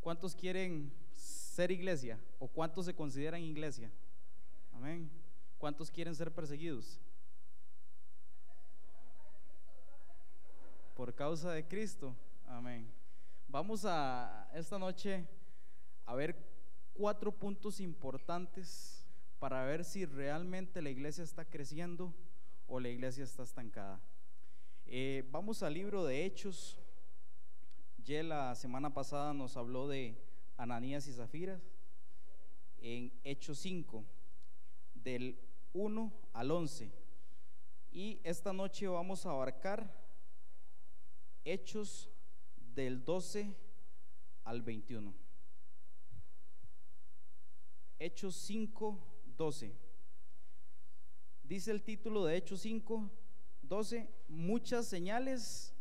¿Cuántos quieren ser iglesia? ¿O cuántos se consideran iglesia? Amén. ¿Cuántos quieren ser perseguidos? Por causa de Cristo. Amén. Vamos a esta noche a ver cuatro puntos importantes para ver si realmente la iglesia está creciendo o la iglesia está estancada. Eh, vamos al libro de Hechos. Ya la semana pasada nos habló de Ananías y Zafiras en Hechos 5, del 1 al 11. Y esta noche vamos a abarcar Hechos del 12 al 21. Hechos 5, 12. Dice el título de Hechos 5, 12, muchas señales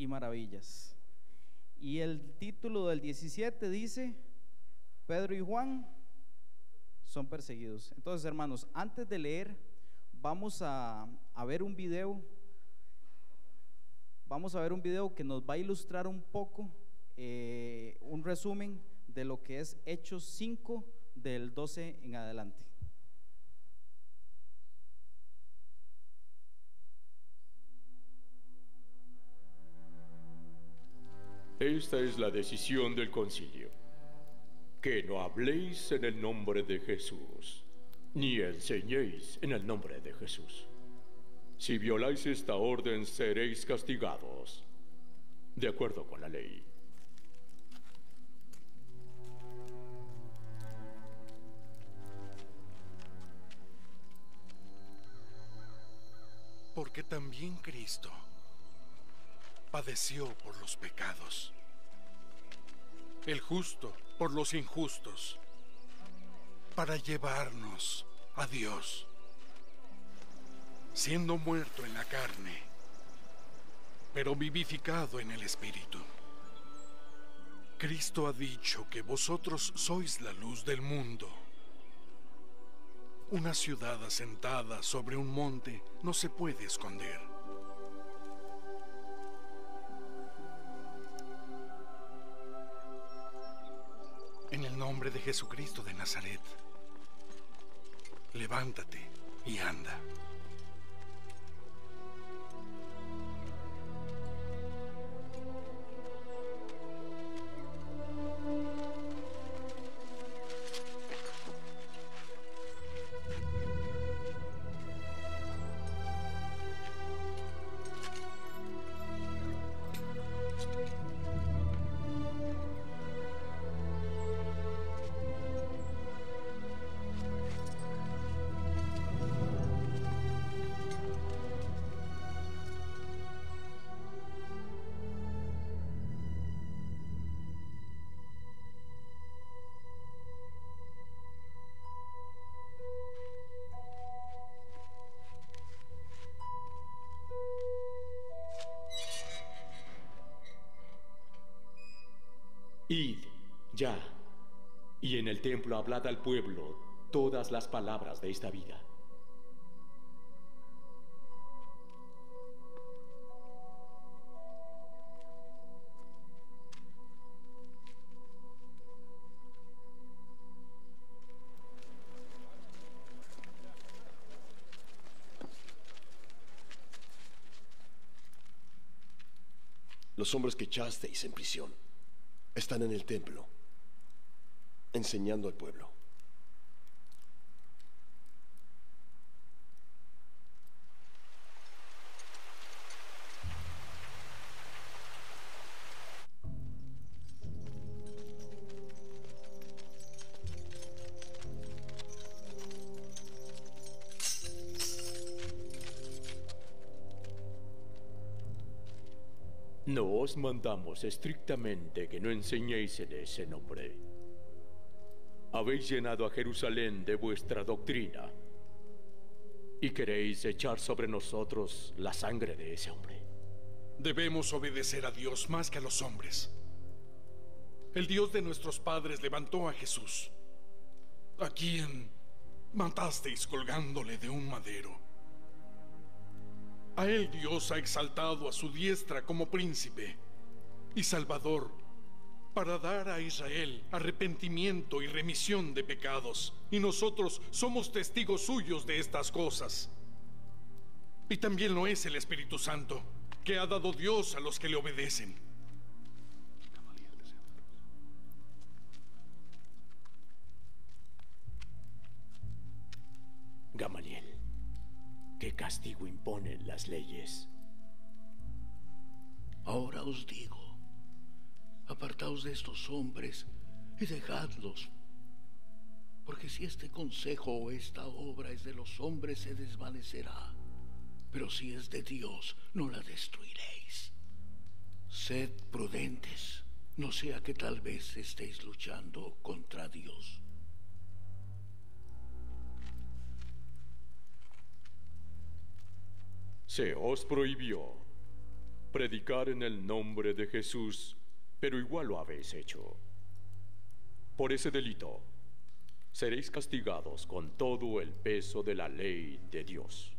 y maravillas. Y el título del 17 dice, Pedro y Juan son perseguidos. Entonces, hermanos, antes de leer, vamos a, a ver un video vamos a ver un video que nos va a ilustrar un poco, eh, un resumen de lo que es Hechos 5 del 12 en adelante. Esta es la decisión del concilio. Que no habléis en el nombre de Jesús, ni enseñéis en el nombre de Jesús. Si violáis esta orden, seréis castigados, de acuerdo con la ley. Porque también Cristo padeció por los pecados, el justo por los injustos, para llevarnos a Dios siendo muerto en la carne, pero vivificado en el Espíritu. Cristo ha dicho que vosotros sois la luz del mundo. Una ciudad asentada sobre un monte no se puede esconder. En el nombre de Jesucristo de Nazaret, levántate y anda. Id, ya, y en el templo hablad al pueblo todas las palabras de esta vida. Los hombres que echasteis en prisión están en el templo, enseñando al pueblo. No os mandamos estrictamente que no enseñéis en ese nombre. Habéis llenado a Jerusalén de vuestra doctrina y queréis echar sobre nosotros la sangre de ese hombre. Debemos obedecer a Dios más que a los hombres. El Dios de nuestros padres levantó a Jesús, a quien matasteis colgándole de un madero. A él Dios ha exaltado a su diestra como príncipe y salvador para dar a Israel arrepentimiento y remisión de pecados. Y nosotros somos testigos suyos de estas cosas. Y también lo es el Espíritu Santo, que ha dado Dios a los que le obedecen. ¿Qué castigo imponen las leyes? Ahora os digo, apartaos de estos hombres y dejadlos, porque si este consejo o esta obra es de los hombres se desvanecerá, pero si es de Dios no la destruiréis. Sed prudentes, no sea que tal vez estéis luchando contra Dios. Se os prohibió predicar en el nombre de Jesús, pero igual lo habéis hecho. Por ese delito seréis castigados con todo el peso de la ley de Dios.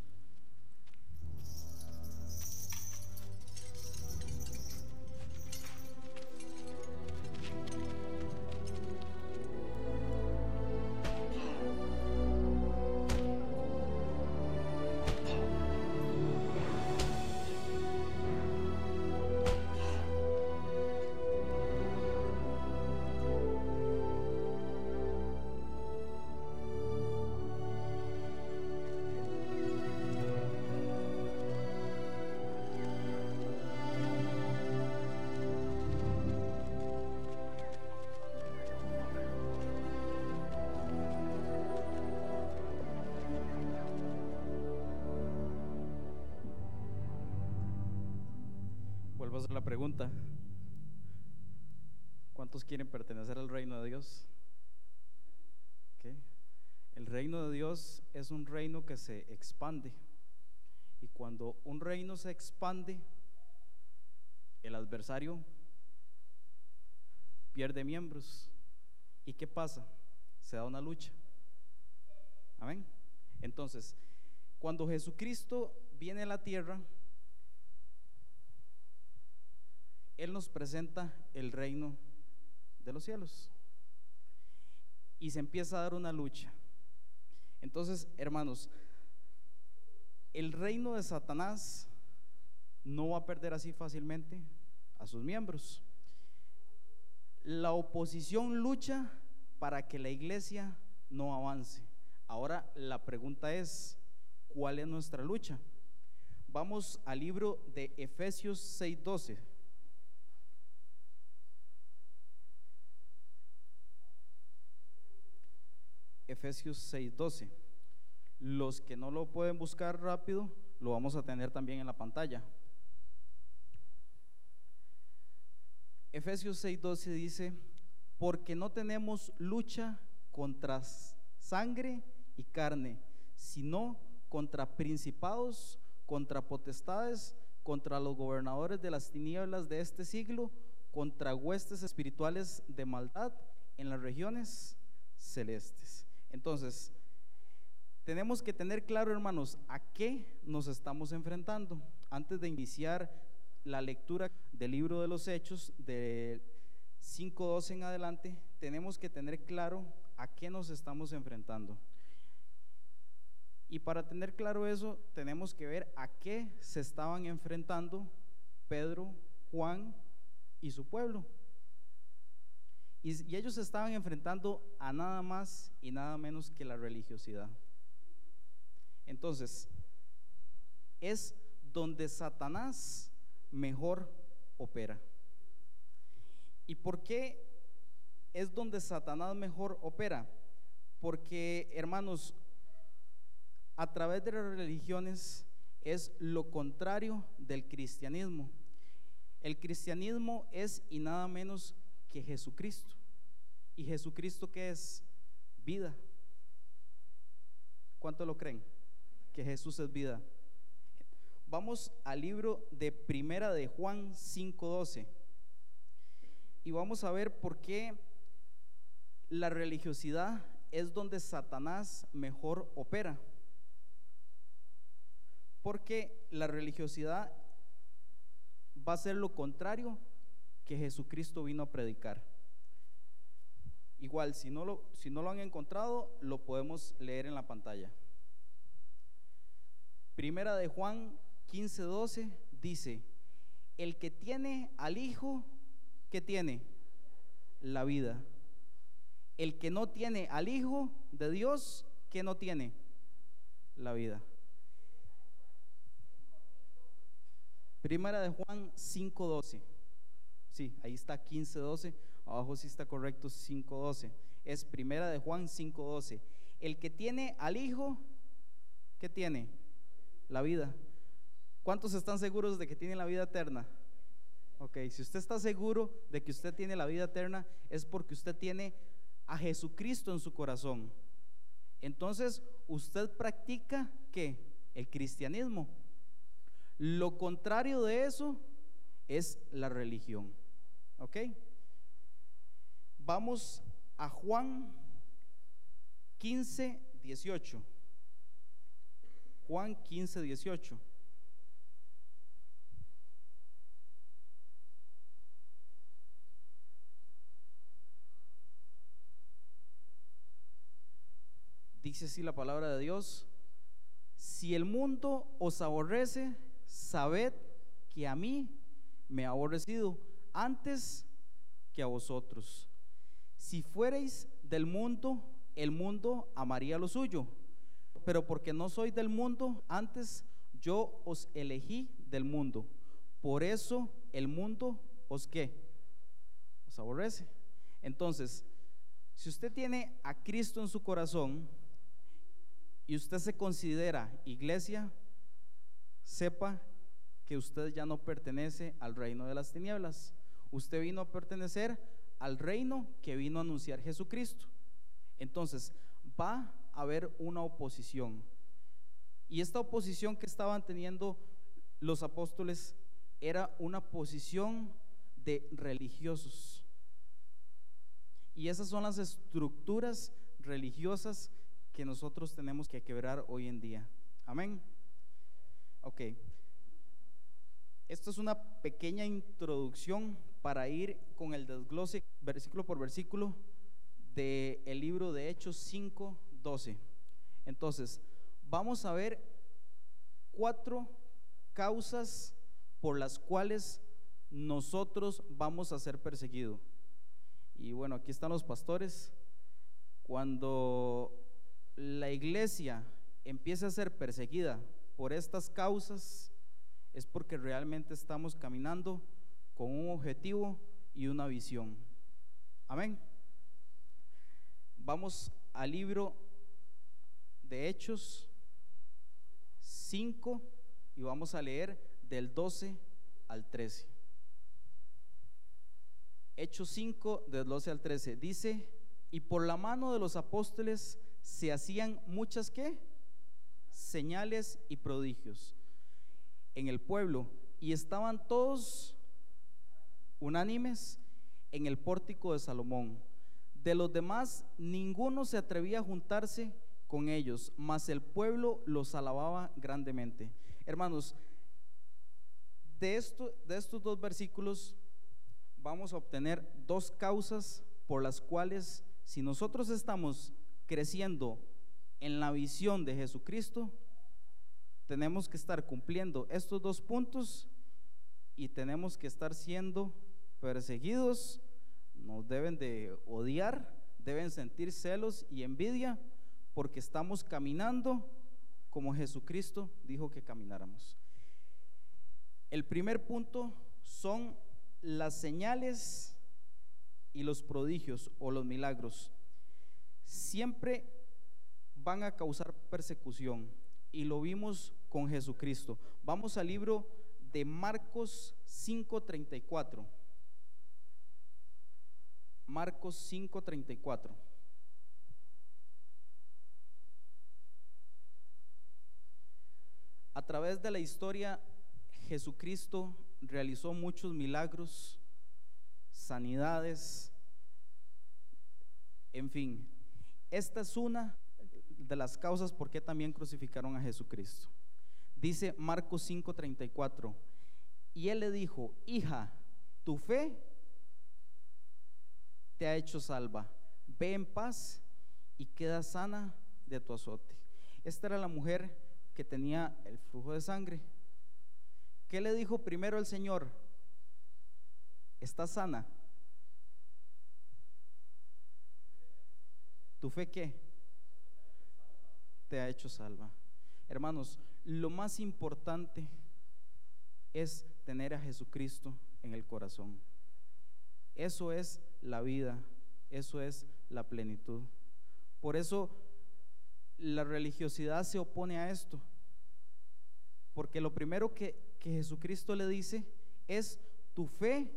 Un reino que se expande. Y cuando un reino se expande, el adversario pierde miembros. ¿Y qué pasa? Se da una lucha. Amén. Entonces, cuando Jesucristo viene a la tierra, Él nos presenta el reino de los cielos. Y se empieza a dar una lucha. Entonces, hermanos, el reino de Satanás no va a perder así fácilmente a sus miembros. La oposición lucha para que la iglesia no avance. Ahora la pregunta es, ¿cuál es nuestra lucha? Vamos al libro de Efesios 6:12. Efesios 6:12. Los que no lo pueden buscar rápido, lo vamos a tener también en la pantalla. Efesios 6:12 dice, porque no tenemos lucha contra sangre y carne, sino contra principados, contra potestades, contra los gobernadores de las tinieblas de este siglo, contra huestes espirituales de maldad en las regiones celestes. Entonces, tenemos que tener claro, hermanos, a qué nos estamos enfrentando. Antes de iniciar la lectura del libro de los Hechos, de 5.12 en adelante, tenemos que tener claro a qué nos estamos enfrentando. Y para tener claro eso, tenemos que ver a qué se estaban enfrentando Pedro, Juan y su pueblo. Y, ellos estaban enfrentando a nada más y nada menos que la religiosidad. Entonces, es donde Satanás mejor opera. ¿Y por qué es donde Satanás mejor opera? Porque, hermanos, a través de las religiones es lo contrario del cristianismo. El cristianismo es y nada menos que Jesucristo. ¿Y Jesucristo qué es? Vida. ¿Cuánto lo creen? Que Jesús es vida. Vamos al libro de Primera de Juan 5:12. Y vamos a ver por qué la religiosidad es donde Satanás mejor opera. Porque la religiosidad va a ser lo contrario que Jesucristo vino a predicar. Igual, si no lo, si no lo han encontrado, lo podemos leer en la pantalla. Primera de Juan 15, 12 dice, el que tiene al Hijo, ¿qué tiene? La vida. El que no tiene al Hijo de Dios, ¿qué no tiene? La vida. Primera de Juan 5:12. Sí, ahí está 15:12. Abajo sí está correcto 5:12. Es Primera de Juan 5:12. El que tiene al Hijo, ¿qué tiene? La vida. ¿Cuántos están seguros de que tienen la vida eterna? Ok, si usted está seguro de que usted tiene la vida eterna, es porque usted tiene a Jesucristo en su corazón. Entonces, usted practica qué? El cristianismo. Lo contrario de eso es la religión. ¿Ok? Vamos a Juan 15, 18. Juan 15, 18. Dice así la palabra de Dios, si el mundo os aborrece, sabed que a mí me ha aborrecido antes que a vosotros. Si fuereis del mundo, el mundo amaría lo suyo, pero porque no soy del mundo, antes yo os elegí del mundo. Por eso el mundo os qué? Os aborrece. Entonces, si usted tiene a Cristo en su corazón y usted se considera iglesia, sepa que usted ya no pertenece al reino de las tinieblas. Usted vino a pertenecer al reino que vino a anunciar Jesucristo. Entonces, va a haber una oposición. Y esta oposición que estaban teniendo los apóstoles era una posición de religiosos. Y esas son las estructuras religiosas que nosotros tenemos que quebrar hoy en día. Amén. Ok. Esto es una pequeña introducción para ir con el desglose versículo por versículo del el libro de Hechos 5, 12. Entonces, vamos a ver cuatro causas por las cuales nosotros vamos a ser perseguidos. Y bueno, aquí están los pastores. Cuando la iglesia empieza a ser perseguida por estas causas, es porque realmente estamos caminando con un objetivo y una visión. Amén. Vamos al libro de Hechos 5 y vamos a leer del 12 al 13. Hechos 5 del 12 al 13 dice, y por la mano de los apóstoles se hacían muchas qué? Señales y prodigios en el pueblo y estaban todos unánimes en el pórtico de Salomón. De los demás, ninguno se atrevía a juntarse con ellos, mas el pueblo los alababa grandemente. Hermanos, de, esto, de estos dos versículos vamos a obtener dos causas por las cuales si nosotros estamos creciendo en la visión de Jesucristo, tenemos que estar cumpliendo estos dos puntos y tenemos que estar siendo perseguidos, nos deben de odiar, deben sentir celos y envidia porque estamos caminando como Jesucristo dijo que camináramos. El primer punto son las señales y los prodigios o los milagros. Siempre van a causar persecución y lo vimos con Jesucristo. Vamos al libro de Marcos 5:34. Marcos 5:34. A través de la historia, Jesucristo realizó muchos milagros, sanidades, en fin. Esta es una de las causas por qué también crucificaron a Jesucristo. Dice Marcos 5:34, y él le dijo, hija, tu fe te ha hecho salva. Ve en paz y queda sana de tu azote. Esta era la mujer que tenía el flujo de sangre. ¿Qué le dijo primero el Señor? Está sana. ¿Tu fe qué? Te ha hecho salva. Hermanos, lo más importante es tener a Jesucristo en el corazón. Eso es la vida, eso es la plenitud. Por eso la religiosidad se opone a esto. Porque lo primero que, que Jesucristo le dice es, tu fe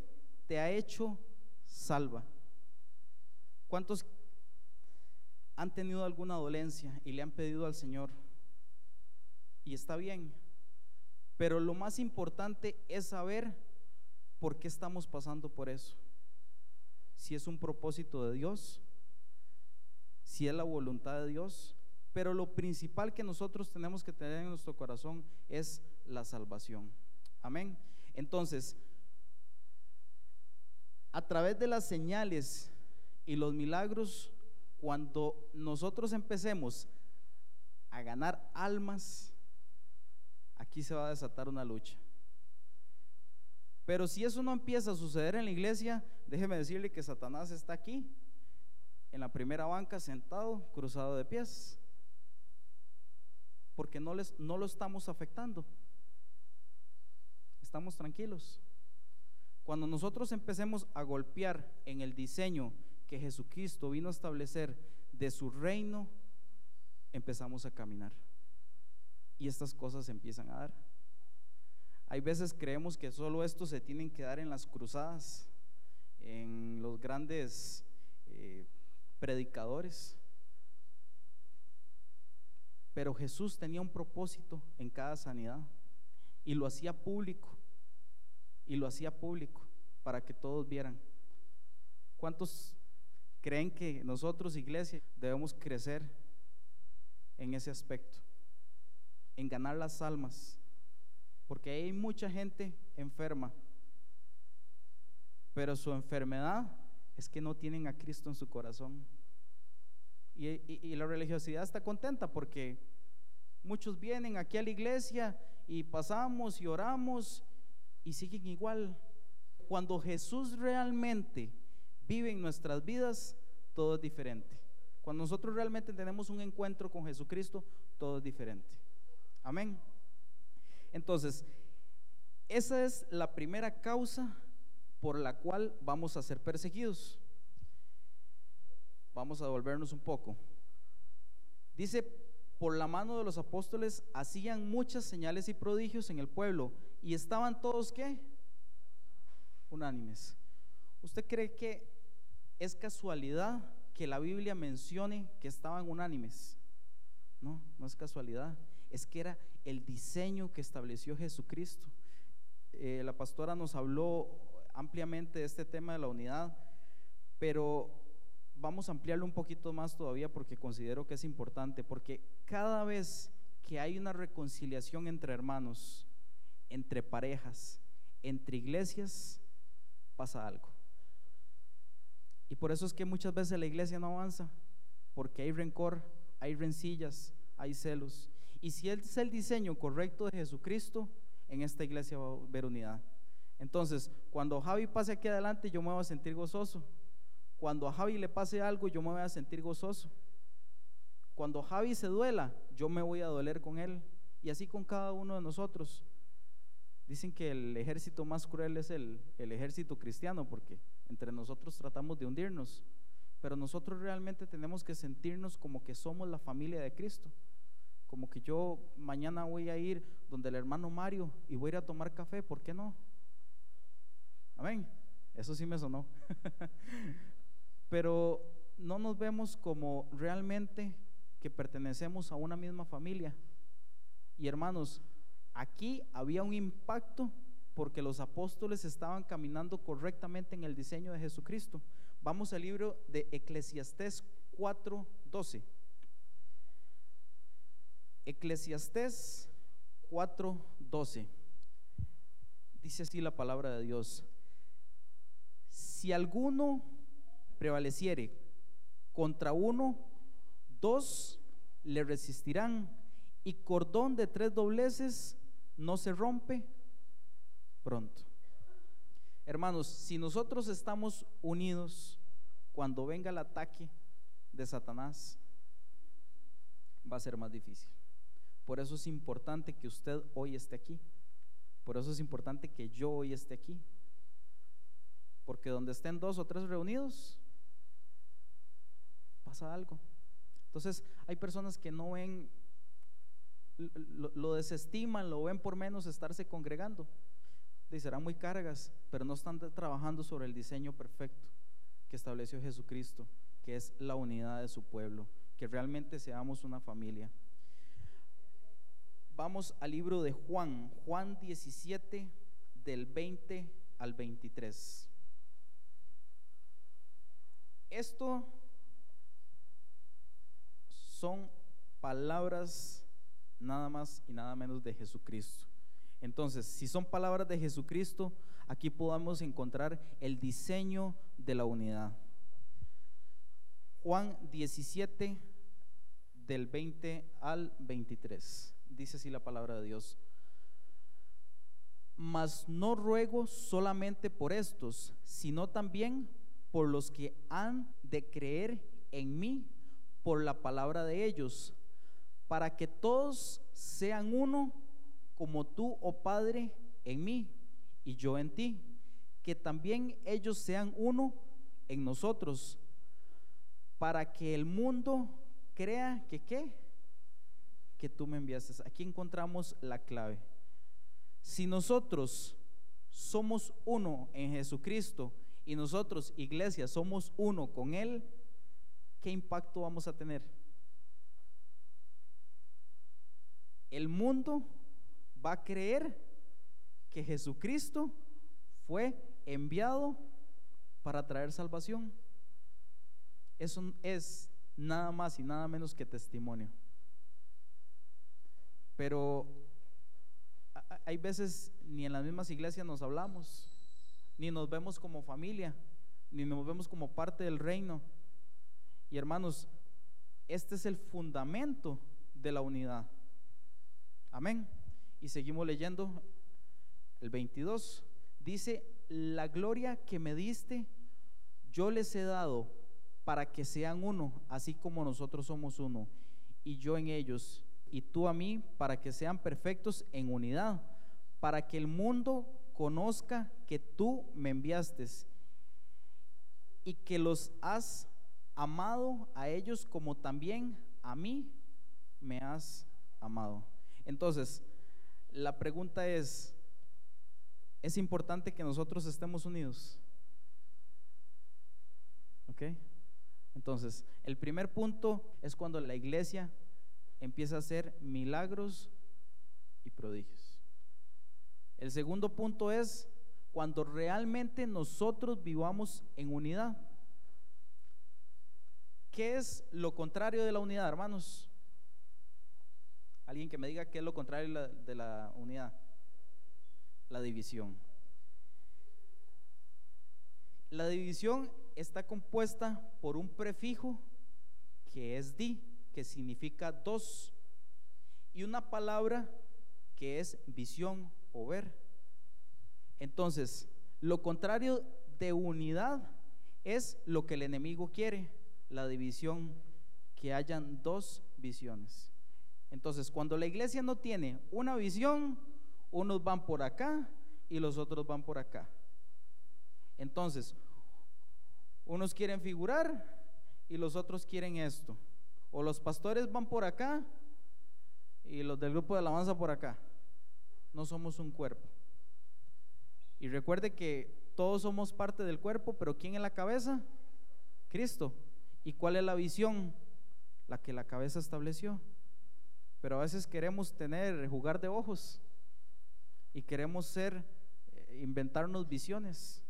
te ha hecho salva. ¿Cuántos han tenido alguna dolencia y le han pedido al Señor? Y está bien, pero lo más importante es saber por qué estamos pasando por eso. Si es un propósito de Dios, si es la voluntad de Dios, pero lo principal que nosotros tenemos que tener en nuestro corazón es la salvación. Amén. Entonces, a través de las señales y los milagros, cuando nosotros empecemos a ganar almas, aquí se va a desatar una lucha. Pero si eso no empieza a suceder en la iglesia, déjeme decirle que Satanás está aquí, en la primera banca, sentado, cruzado de pies, porque no, les, no lo estamos afectando. Estamos tranquilos. Cuando nosotros empecemos a golpear en el diseño que Jesucristo vino a establecer de su reino, empezamos a caminar y estas cosas se empiezan a dar. Hay veces creemos que solo esto se tienen que dar en las cruzadas, en los grandes eh, predicadores. Pero Jesús tenía un propósito en cada sanidad y lo hacía público. Y lo hacía público para que todos vieran. ¿Cuántos creen que nosotros, iglesia, debemos crecer en ese aspecto? en ganar las almas, porque hay mucha gente enferma, pero su enfermedad es que no tienen a Cristo en su corazón. Y, la religiosidad está contenta porque muchos vienen aquí a la iglesia y pasamos y oramos y siguen igual. Cuando Jesús realmente vive en nuestras vidas, todo es diferente. Cuando nosotros realmente tenemos un encuentro con Jesucristo, todo es diferente. Amén. Entonces, esa es la primera causa por la cual vamos a ser perseguidos. Vamos a volvernos un poco. Dice, por la mano de los apóstoles hacían muchas señales y prodigios en el pueblo y estaban todos qué? Unánimes. ¿Usted cree que es casualidad que la Biblia mencione que estaban unánimes? No, no es casualidad es que era el diseño que estableció Jesucristo. Eh, la pastora nos habló ampliamente este tema de la unidad, pero vamos a ampliarlo un poquito más todavía porque considero que es importante, porque cada vez que hay una reconciliación entre hermanos, entre parejas, entre iglesias, pasa algo. Y por eso es que muchas veces la iglesia no avanza, porque hay rencor, hay rencillas, hay celos. Y si es el diseño correcto de Jesucristo, en esta iglesia va a haber unidad. Entonces, cuando Javi pase aquí adelante, yo me voy a sentir gozoso. Cuando a Javi le pase algo, yo me voy a sentir gozoso. Cuando Javi se duela, yo me voy a doler con él. Y así con cada uno de nosotros. Dicen que el ejército más cruel es el, ejército cristiano, porque entre nosotros tratamos de hundirnos. Pero nosotros realmente tenemos que sentirnos como que somos la familia de Cristo como que yo mañana voy a ir donde el hermano Mario y voy a ir a tomar café, ¿por qué no? Amén. Eso sí me sonó. Pero no nos vemos como realmente que pertenecemos a una misma familia. Y hermanos, aquí había un impacto porque los apóstoles estaban caminando correctamente en el diseño de Jesucristo. Vamos al libro de Eclesiastés 4:12. Eclesiastés 4:12. Dice así la palabra de Dios. Si alguno prevaleciere contra uno, dos le resistirán, y cordón de tres dobleces no se rompe pronto. Hermanos, si nosotros estamos unidos cuando venga el ataque de Satanás, va a ser más difícil. Por eso es importante que usted hoy esté aquí. Por eso es importante que yo hoy esté aquí. Porque donde estén dos o tres reunidos, pasa algo. Entonces, hay personas que no ven, lo, desestiman, lo ven por menos estarse congregando. Y serán muy cargas, pero no están trabajando sobre el diseño perfecto que estableció Jesucristo, que es la unidad de su pueblo, que realmente seamos una familia. Vamos al libro de Juan, Juan 17, del 20 al 23. Esto son palabras nada más y nada menos de Jesucristo. Entonces, si son palabras de Jesucristo, aquí podamos encontrar el diseño de la unidad. Juan 17, del 20 al 23 dice así la palabra de Dios. Mas no ruego solamente por estos, sino también por los que han de creer en mí por la palabra de ellos, para que todos sean uno como tú, oh Padre, en mí y yo en ti, que también ellos sean uno en nosotros, para que el mundo crea que qué, que tú me enviaste. Aquí encontramos la clave. Si nosotros somos uno en Jesucristo y nosotros, iglesia, somos uno con Él, ¿qué impacto vamos a tener? El mundo va a creer que Jesucristo fue enviado para traer salvación. Eso es nada más y nada menos que testimonio. Pero hay veces ni en las mismas iglesias nos hablamos, ni nos vemos como familia, ni nos vemos como parte del reino. Y hermanos, este es el fundamento de la unidad. Amén. Y seguimos leyendo el 22. Dice, la gloria que me diste, yo les he dado para que sean uno, así como nosotros somos uno, y yo en ellos y tú a mí para que sean perfectos en unidad, para que el mundo conozca que tú me enviaste y que los has amado a ellos como también a mí me has amado. Entonces, la pregunta es, ¿es importante que nosotros estemos unidos? ¿Ok? Entonces, el primer punto es cuando la iglesia empieza a hacer milagros y prodigios. El segundo punto es cuando realmente nosotros vivamos en unidad. ¿Qué es lo contrario de la unidad, hermanos? Alguien que me diga qué es lo contrario de la, unidad. La división. La división está compuesta por un prefijo que es di que significa dos, y una palabra que es visión o ver. Entonces, lo contrario de unidad es lo que el enemigo quiere, la división, que hayan dos visiones. Entonces, cuando la iglesia no tiene una visión, unos van por acá y los otros van por acá. Entonces, unos quieren figurar y los otros quieren esto. O los pastores van por acá y los del grupo de alabanza por acá. No somos un cuerpo. Y recuerde que todos somos parte del cuerpo, pero ¿quién es la cabeza? Cristo. ¿Y cuál es la visión? La que la cabeza estableció. Pero a veces queremos tener, jugar de ojos y queremos ser, eh, inventarnos visiones.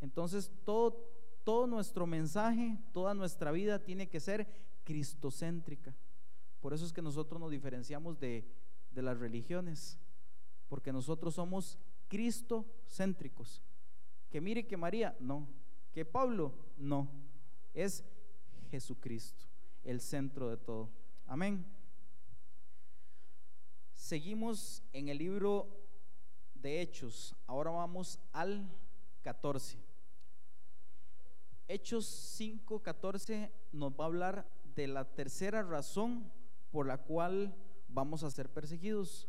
Entonces todo, todo nuestro mensaje, toda nuestra vida tiene que ser cristocéntrica. Por eso es que nosotros nos diferenciamos de, de las religiones, porque nosotros somos cristocéntricos. Que mire que María, no, ¿Que Pablo? No, es Jesucristo, el centro de todo. Amén. Seguimos en el libro de Hechos. Ahora vamos al 14. Hechos 5:14 nos va a hablar de la tercera razón por la cual vamos a ser perseguidos.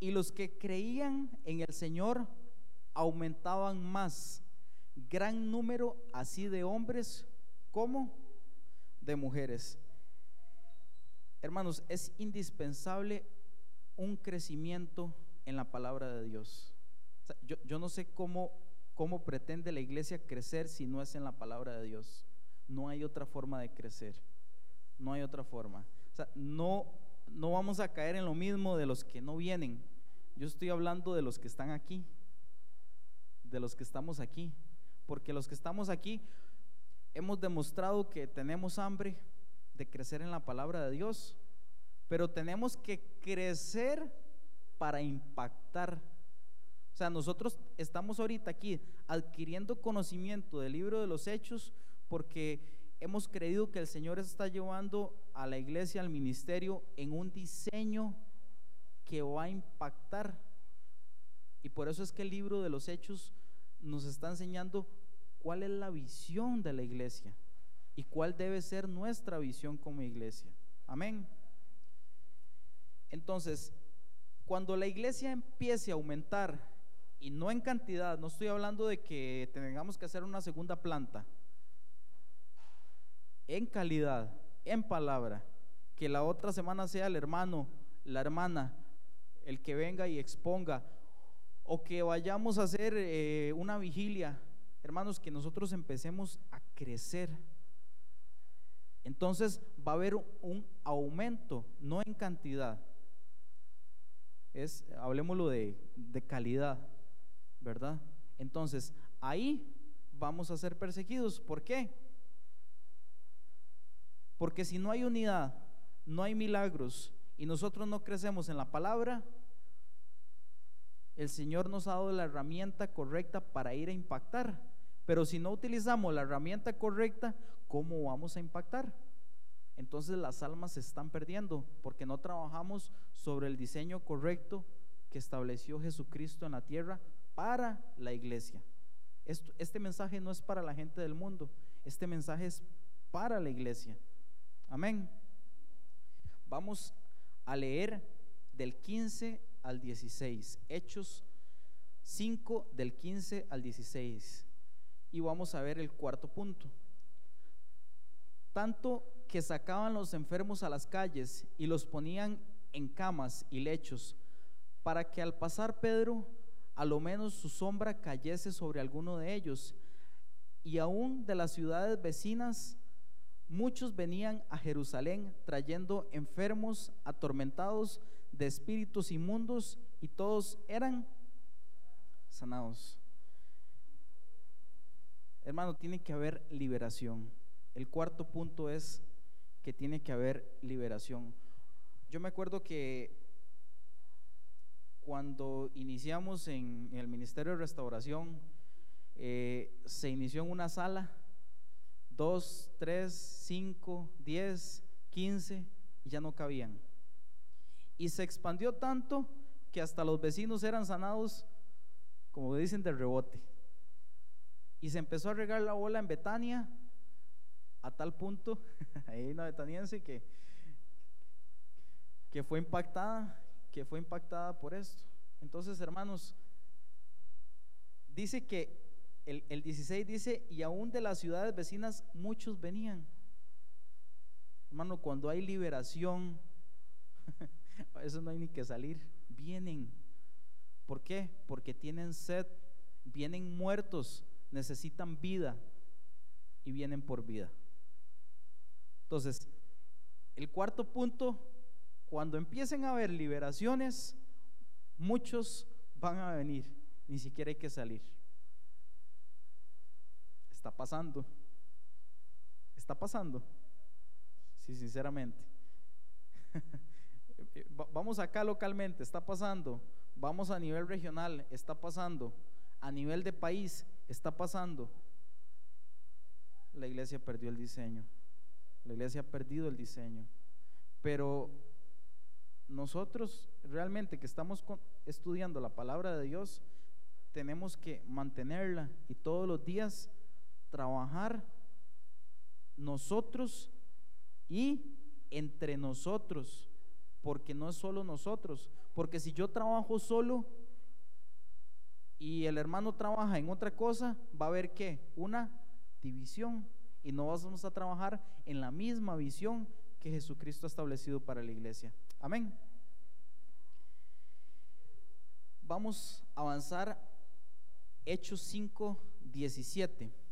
Y los que creían en el Señor aumentaban más, gran número así de hombres como de mujeres. Hermanos, es indispensable un crecimiento en la palabra de Dios. yo, yo no sé cómo, cómo pretende la iglesia crecer si no es en la palabra de Dios. No hay otra forma de crecer. No hay otra forma. O sea, no, no vamos a caer en lo mismo de los que no vienen. Yo estoy hablando de los que están aquí. De los que estamos aquí. Porque los que estamos aquí hemos demostrado que tenemos hambre de crecer en la palabra de Dios. Pero tenemos que crecer para impactar. O sea, nosotros estamos ahorita aquí adquiriendo conocimiento del libro de los hechos porque hemos creído que el Señor está llevando a la iglesia, al ministerio, en un diseño que va a impactar. Y por eso es que el libro de los hechos nos está enseñando cuál es la visión de la iglesia y cuál debe ser nuestra visión como iglesia. Amén. Entonces, cuando la iglesia empiece a aumentar, y no en cantidad, no estoy hablando de que tengamos que hacer una segunda planta, en calidad, en palabra, que la otra semana sea el hermano, la hermana, el que venga y exponga, o que vayamos a hacer eh, una vigilia, hermanos, que nosotros empecemos a crecer. Entonces va a haber un aumento, no en cantidad. Es, hablemoslo de, de calidad, ¿verdad? Entonces, ahí vamos a ser perseguidos. ¿Por qué? Porque si no hay unidad, no hay milagros y nosotros no crecemos en la palabra, el Señor nos ha dado la herramienta correcta para ir a impactar. Pero si no utilizamos la herramienta correcta, ¿cómo vamos a impactar? Entonces las almas se están perdiendo porque no trabajamos sobre el diseño correcto que estableció Jesucristo en la tierra para la iglesia. este mensaje no es para la gente del mundo, este mensaje es para la iglesia. Amén. Vamos a leer del 15 al 16, Hechos 5 del 15 al 16. Y vamos a ver el cuarto punto. Tanto que sacaban los enfermos a las calles y los ponían en camas y lechos, para que al pasar Pedro, a lo menos su sombra cayese sobre alguno de ellos. Y aún de las ciudades vecinas muchos venían a Jerusalén trayendo enfermos, atormentados de espíritus inmundos, y todos eran sanados. Hermano, tiene que haber liberación. El cuarto punto es que tiene que haber liberación. Yo me acuerdo que cuando iniciamos en el Ministerio de Restauración, eh, se inició en una sala 2, 3, 5, 10, 15 y ya no cabían. Y se expandió tanto que hasta los vecinos eran sanados, como dicen, de rebote. Y se empezó a regar la bola en Betania a tal punto, ahí una betaniense que, que fue impactada, que fue impactada por esto. Entonces, hermanos, dice que el, 16 dice, y aún de las ciudades vecinas muchos venían. Hermano, cuando hay liberación, veces no hay ni que salir, vienen. ¿Por qué? Porque tienen sed, vienen muertos, necesitan vida y vienen por vida. Entonces, el cuarto punto, cuando empiecen a haber liberaciones, muchos van a venir, ni siquiera hay que salir. Está pasando. Está pasando. Sí, sinceramente. Vamos acá localmente, está pasando. Vamos a nivel regional, está pasando. A nivel de país, está pasando. la iglesia perdió el diseño. La iglesia ha perdido el diseño. Pero nosotros realmente que estamos estudiando la palabra de Dios, tenemos que mantenerla y todos los días trabajar nosotros y entre nosotros, porque no es solo nosotros, porque si yo trabajo solo y el hermano trabaja en otra cosa, va a haber que una división y no vamos a trabajar en la misma visión que Jesucristo ha establecido para la iglesia. Amén. Vamos a avanzar Hechos 5, 17.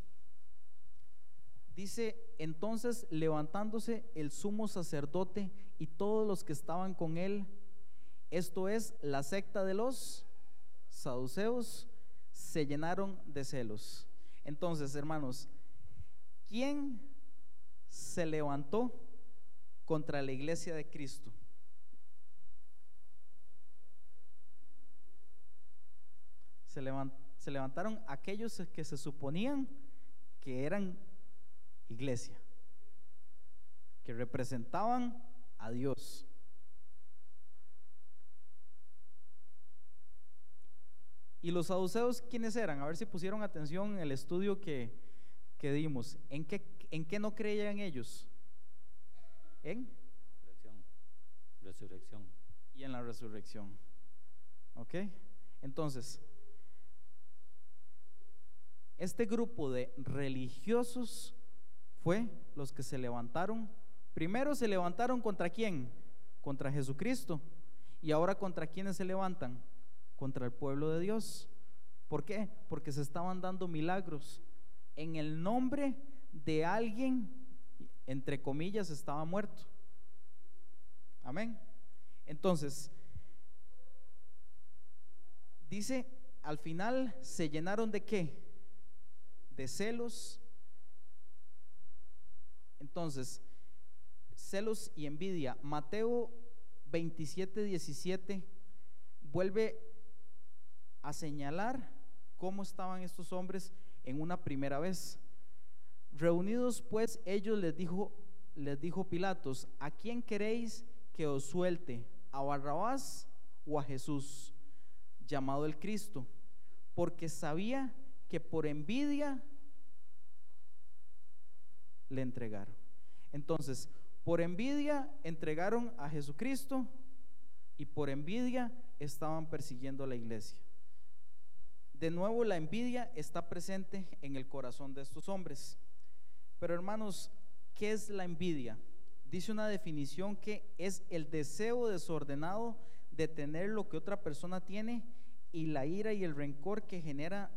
Dice, entonces levantándose el sumo sacerdote y todos los que estaban con él, esto es la secta de los saduceos, se llenaron de celos. Entonces, hermanos, ¿quién se levantó contra la iglesia de Cristo? Se, levantaron aquellos que se suponían que eran iglesia, que representaban a Dios. ¿Y los saduceos quiénes eran? A ver si pusieron atención en el estudio que, que dimos. ¿En qué, ¿En qué no creían ellos? ¿En? Resurrección. Resurrección. Y en la resurrección. ¿Ok? Entonces, este grupo de religiosos fue los que se levantaron. Primero se levantaron contra quién? Contra Jesucristo. Y ahora contra quiénes se levantan? Contra el pueblo de Dios. ¿Por qué? Porque se estaban dando milagros en el nombre de alguien, entre comillas, estaba muerto. Amén. Entonces, dice, al final se llenaron de qué? De celos, entonces, celos y envidia. Mateo 27, 17 vuelve a señalar cómo estaban estos hombres en una primera vez. Reunidos pues ellos les dijo, les dijo Pilatos, ¿a quién queréis que os suelte? ¿A Barrabás o a Jesús, llamado el Cristo? Porque sabía que por envidia le entregaron. Entonces, por envidia entregaron a Jesucristo y por envidia estaban persiguiendo a la iglesia. De nuevo, la envidia está presente en el corazón de estos hombres. Pero hermanos, ¿qué es la envidia? Dice una definición que es el deseo desordenado de tener lo que otra persona tiene y la ira y el rencor que genera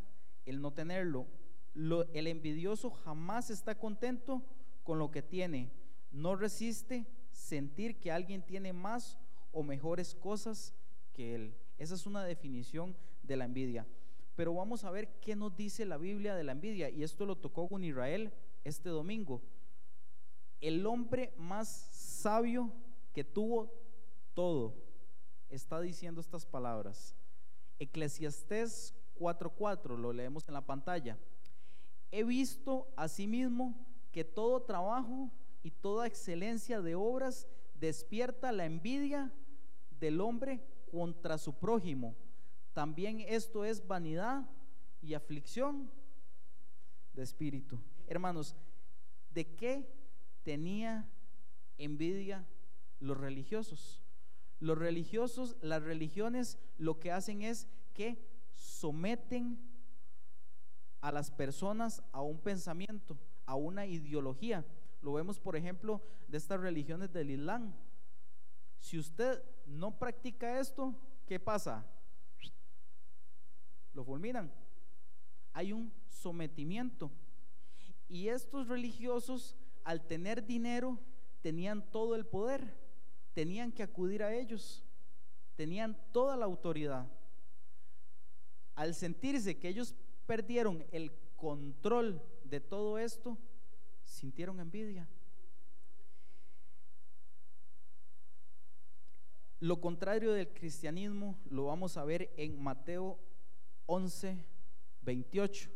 el no tenerlo el envidioso jamás está contento con lo que tiene. No resiste sentir que alguien tiene más o mejores cosas que él. Esa es una definición de la envidia. Pero vamos a ver qué nos dice la Biblia de la envidia. Y esto lo tocó con Israel este domingo. El hombre más sabio que tuvo todo está diciendo estas palabras. Eclesiastés 4:4, lo leemos en la pantalla. He visto asimismo que todo trabajo y toda excelencia de obras despierta la envidia del hombre contra su prójimo. También esto es vanidad y aflicción de espíritu. Hermanos, ¿de qué tenía envidia los religiosos? Los religiosos, las religiones lo que hacen es que someten a las personas a un pensamiento, a una ideología. Lo vemos, por ejemplo, de estas religiones del Islam. Si usted no practica esto, ¿qué pasa? Lo fulminan. Hay un sometimiento. Y estos religiosos, al tener dinero, tenían todo el poder. Tenían que acudir a ellos. Tenían toda la autoridad. Al sentirse que ellos perdieron el control de todo esto, sintieron envidia. Lo contrario del cristianismo lo vamos a ver en Mateo 11, 28.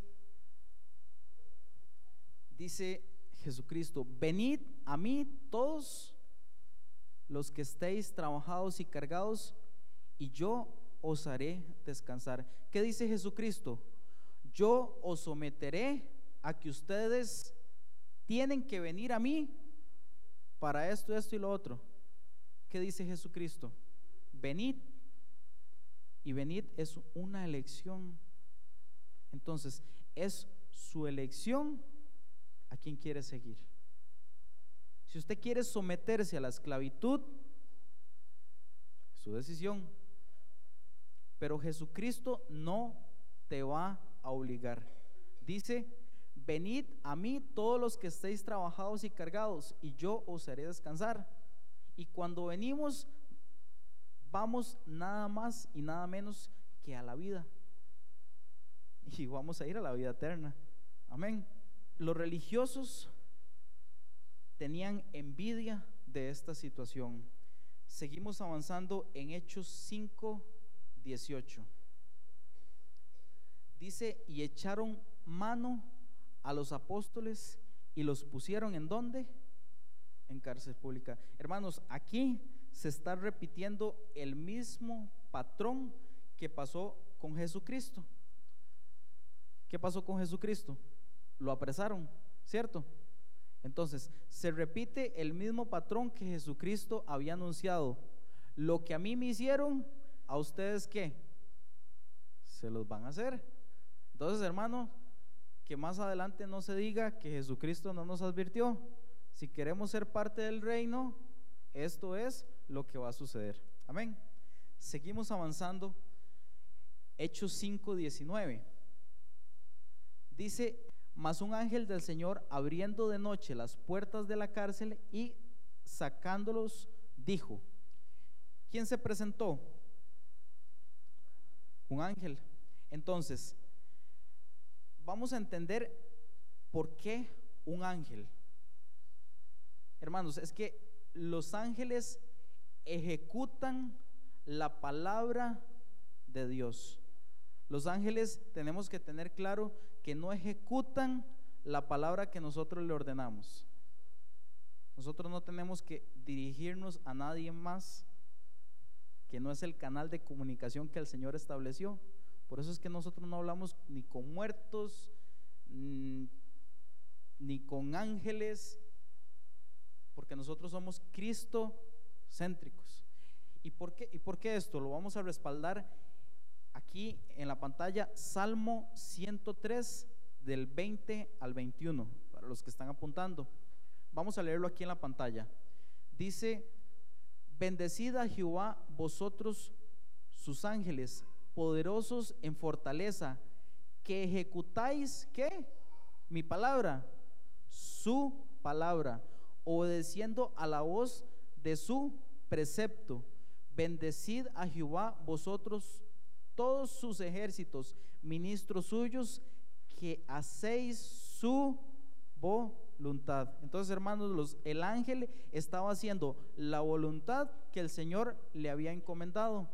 dice Jesucristo, venid a mí todos los que estéis trabajados y cargados, y yo os haré descansar. ¿Qué dice Jesucristo? Yo os someteré a que ustedes tienen que venir a mí para esto, esto y lo otro. ¿Qué dice Jesucristo? Venid. Y venid es una elección. Entonces, es su elección a quien quiere seguir. Si usted quiere someterse a la esclavitud, su decisión. Pero Jesucristo no te va a obligar. Dice, venid a mí todos los que estéis trabajados y cargados, y yo os haré descansar. Y cuando venimos, vamos nada más y nada menos que a la vida. Y vamos a ir a la vida eterna. Amén. Los religiosos tenían envidia de esta situación. Seguimos avanzando en Hechos 5, 18. Dice, y echaron mano a los apóstoles y los pusieron en dónde? En cárcel pública. Hermanos, aquí se está repitiendo el mismo patrón que pasó con Jesucristo. ¿Qué pasó con Jesucristo? Lo apresaron, ¿cierto? Entonces, se repite el mismo patrón que Jesucristo había anunciado. Lo que a mí me hicieron, a ustedes qué? Se los van a hacer. Entonces, hermano, que más adelante no se diga que Jesucristo no nos advirtió. Si queremos ser parte del reino, esto es lo que va a suceder. Amén. Seguimos avanzando. Hechos 5:19. Dice, mas un ángel del Señor abriendo de noche las puertas de la cárcel y sacándolos, dijo, ¿quién se presentó? Un ángel. Entonces, vamos a entender por qué un ángel. Hermanos, es que los ángeles ejecutan la palabra de Dios. Los ángeles tenemos que tener claro que no ejecutan la palabra que nosotros le ordenamos. Nosotros no tenemos que dirigirnos a nadie más que no es el canal de comunicación que el Señor estableció. Por eso es que nosotros no hablamos ni con muertos, mm, ni con ángeles, porque nosotros somos Cristo céntricos. ¿Y por qué, ¿Y por qué esto? Lo vamos a respaldar aquí en la pantalla Salmo 103 del 20 al 21, para los que están apuntando. Vamos a leerlo aquí en la pantalla. Dice, bendecida Jehová vosotros sus ángeles, poderosos en fortaleza, que ejecutáis, ¿qué? Mi palabra, su palabra, obedeciendo a la voz de su precepto. Bendecid a Jehová vosotros todos sus ejércitos, ministros suyos, que hacéis su voluntad. Entonces, hermanos, los, el ángel estaba haciendo la voluntad que el Señor le había encomendado.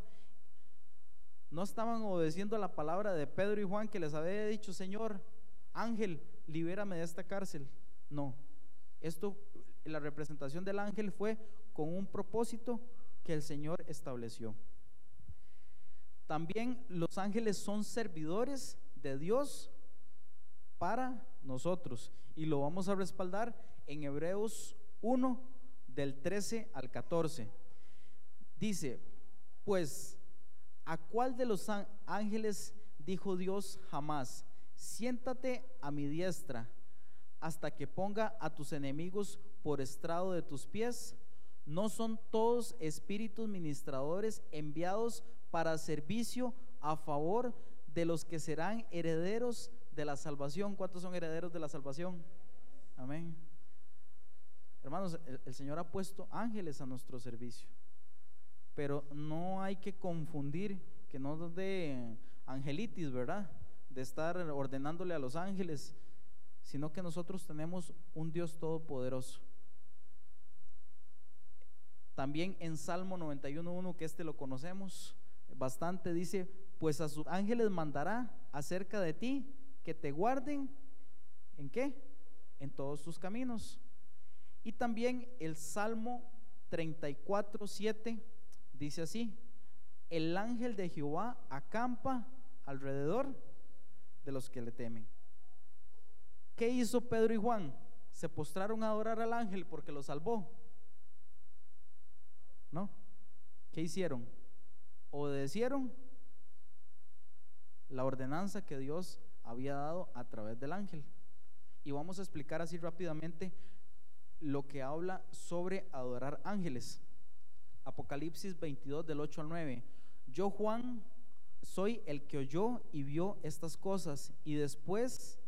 No estaban obedeciendo a la palabra de Pedro y Juan que les había dicho, Señor, ángel, libérame de esta cárcel. No, esto, la representación del ángel fue con un propósito que el Señor estableció. También los ángeles son servidores de Dios para nosotros. Y lo vamos a respaldar en Hebreos 1 del 13 al 14. Dice, pues, ¿a cuál de los ángeles dijo Dios jamás? Siéntate a mi diestra hasta que ponga a tus enemigos por estrado de tus pies. ¿No son todos espíritus ministradores enviados para servicio a favor de los que serán herederos de la salvación. ¿Cuántos son herederos de la salvación? Amén. Hermanos, el, Señor ha puesto ángeles a nuestro servicio, pero no hay que confundir que no de angelitis, ¿verdad? De estar ordenándole a los ángeles, sino que nosotros tenemos un Dios todopoderoso. También en Salmo 91.1, que este lo conocemos, bastante, dice, pues a sus ángeles mandará acerca de ti que te guarden, ¿en qué? en todos tus caminos. Y también el Salmo 34, 7 dice así, el ángel de Jehová acampa alrededor de los que le temen. ¿Qué hizo Pedro y Juan? Se postraron a adorar al ángel porque lo salvó. ¿No? ¿Qué hicieron? Obedecieron la ordenanza que Dios había dado a través del ángel. Y vamos a explicar así rápidamente lo que habla sobre adorar ángeles. Apocalipsis 22 del 8 al 9. Yo Juan soy el que oyó y vio estas cosas y después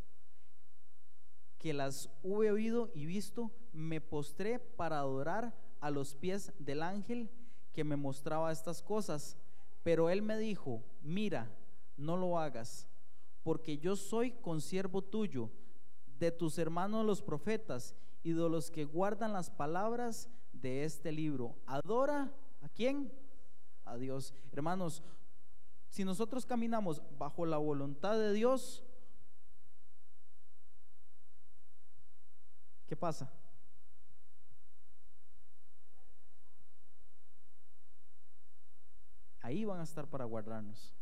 que las hube oído y visto, me postré para adorar a los pies del ángel que me mostraba estas cosas. Pero él me dijo, mira, no lo hagas, porque yo soy consiervo tuyo, de tus hermanos los profetas y de los que guardan las palabras de este libro. Adora a quién? A Dios. Hermanos, si nosotros caminamos bajo la voluntad de Dios, ¿qué pasa? Ahí van a estar para guardarnos.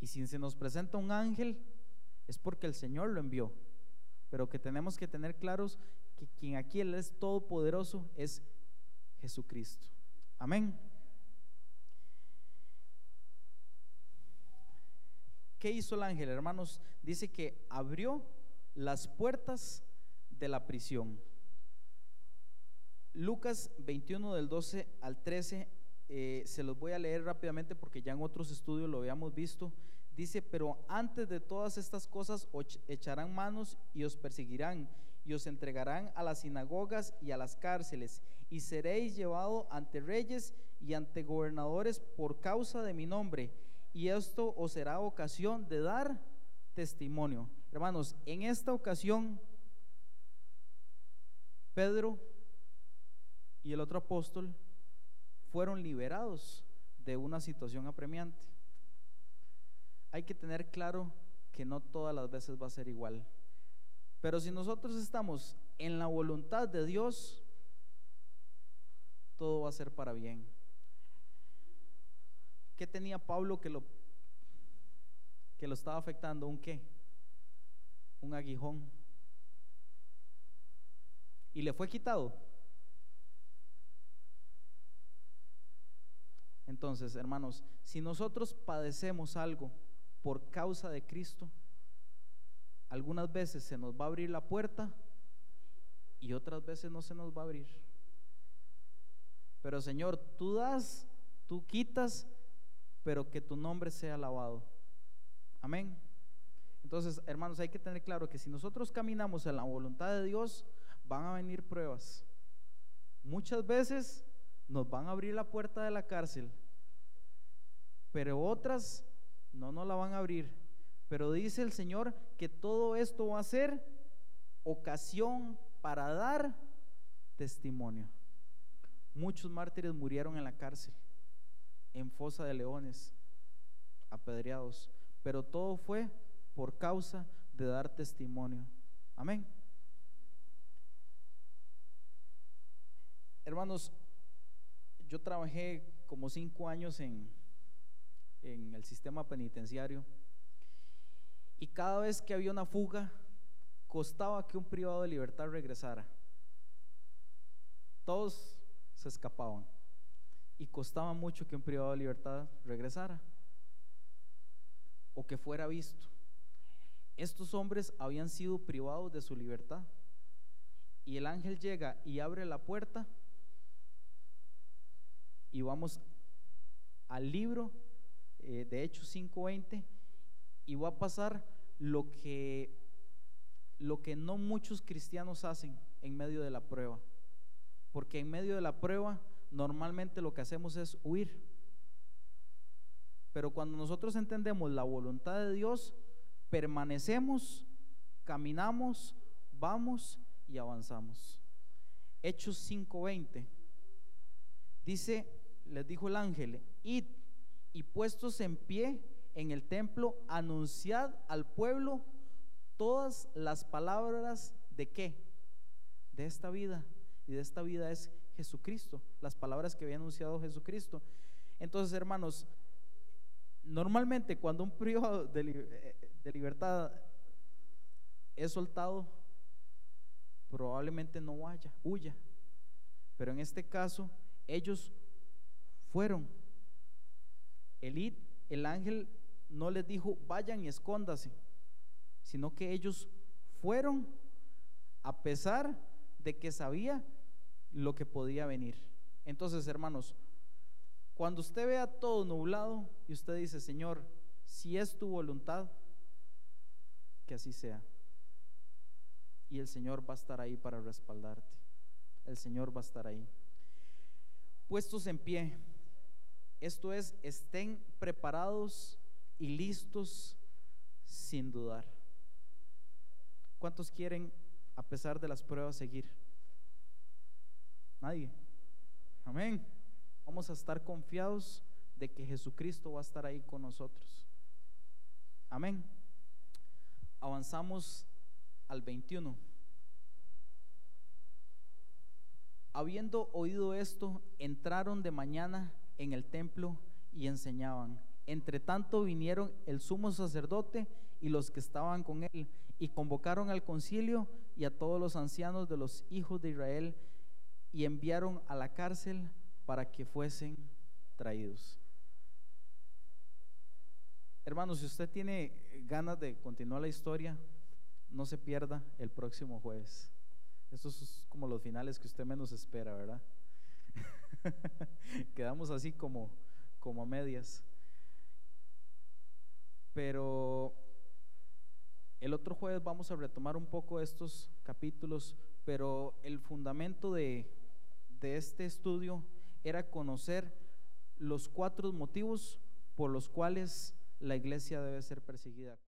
Y si se nos presenta un ángel, es porque el Señor lo envió. Pero que tenemos que tener claros que quien aquí es todopoderoso es Jesucristo. Amén. ¿Qué hizo el ángel, hermanos? Dice que abrió las puertas de la prisión. Lucas 21 del 12 al 13, eh, se los voy a leer rápidamente porque ya en otros estudios lo habíamos visto. Dice, pero antes de todas estas cosas os echarán manos y os perseguirán y os entregarán a las sinagogas y a las cárceles y seréis llevado ante reyes y ante gobernadores por causa de mi nombre y esto os será ocasión de dar testimonio. Hermanos, en esta ocasión, Pedro y el otro apóstol fueron liberados de una situación apremiante. Hay que tener claro que no todas las veces va a ser igual. Pero si nosotros estamos en la voluntad de Dios, todo va a ser para bien. ¿Qué tenía Pablo que lo, que lo estaba afectando? ¿Un qué? Un aguijón. Y le fue quitado. Entonces, hermanos, si nosotros padecemos algo por causa de Cristo, algunas veces se nos va a abrir la puerta y otras veces no se nos va a abrir. Pero Señor, tú das, tú quitas pero que tu nombre sea alabado. Amén. Entonces, hermanos, hay que tener claro que si nosotros caminamos en la voluntad de Dios, van a venir pruebas. Muchas veces nos van a abrir la puerta de la cárcel, pero otras no nos la van a abrir. Pero dice el Señor que todo esto va a ser ocasión para dar testimonio. Muchos mártires murieron en la cárcel en fosa de leones, apedreados, pero todo fue por causa de dar testimonio. Amén. Hermanos, yo trabajé como cinco años en, en el sistema penitenciario y cada vez que había una fuga, costaba que un privado de libertad regresara. Todos se escapaban. Y costaba mucho que un privado de libertad regresara. O que fuera visto. Estos hombres habían sido privados de su libertad. Y el ángel llega y abre la puerta. Y vamos al libro eh, de Hechos 5:20 y va a pasar lo que lo que no muchos cristianos hacen en medio de la prueba. Porque en medio de la prueba normalmente lo que hacemos es huir. Pero cuando nosotros entendemos la voluntad de Dios, permanecemos, caminamos, vamos y avanzamos. Hechos 5:20 dice, les dijo el ángel, id y puestos en pie en el templo, anunciad al pueblo todas las palabras de qué? De esta vida. Y de esta vida es Jesucristo, las palabras que había anunciado Jesucristo. Entonces, hermanos, normalmente cuando un li- eh, de libertad es soltado, probablemente no vaya, huya. Pero en este caso, ellos fueron. El, id- el ángel no les dijo, vayan y escóndase, sino que ellos fueron a pesar de que sabía lo que podía venir. Entonces, hermanos, cuando usted vea todo nublado y usted dice, Señor, si es tu voluntad, que así sea. Y el Señor va a estar ahí para respaldarte. El Señor va a estar ahí. Puestos en pie. Esto es, estén preparados y listos sin dudar. ¿Cuántos quieren, a pesar de las pruebas, seguir? Nadie. Amén. Vamos a estar confiados de que Jesucristo va a estar ahí con nosotros. Amén. Avanzamos al 21. Habiendo oído esto, entraron de mañana en el templo y enseñaban. Entre tanto vinieron el sumo sacerdote y los que estaban con él, y convocaron al concilio y a todos los ancianos de los hijos de Israel, y enviaron a la cárcel para que fuesen traídos. Hermanos, si usted tiene ganas de continuar la historia, no se pierda el próximo jueves. Estos es como los finales que usted menos espera, ¿verdad? Quedamos así como, como a medias. Pero el otro jueves vamos a retomar un poco estos capítulos, pero el fundamento de, de este estudio era conocer los cuatro motivos por los cuales la iglesia debe ser perseguida.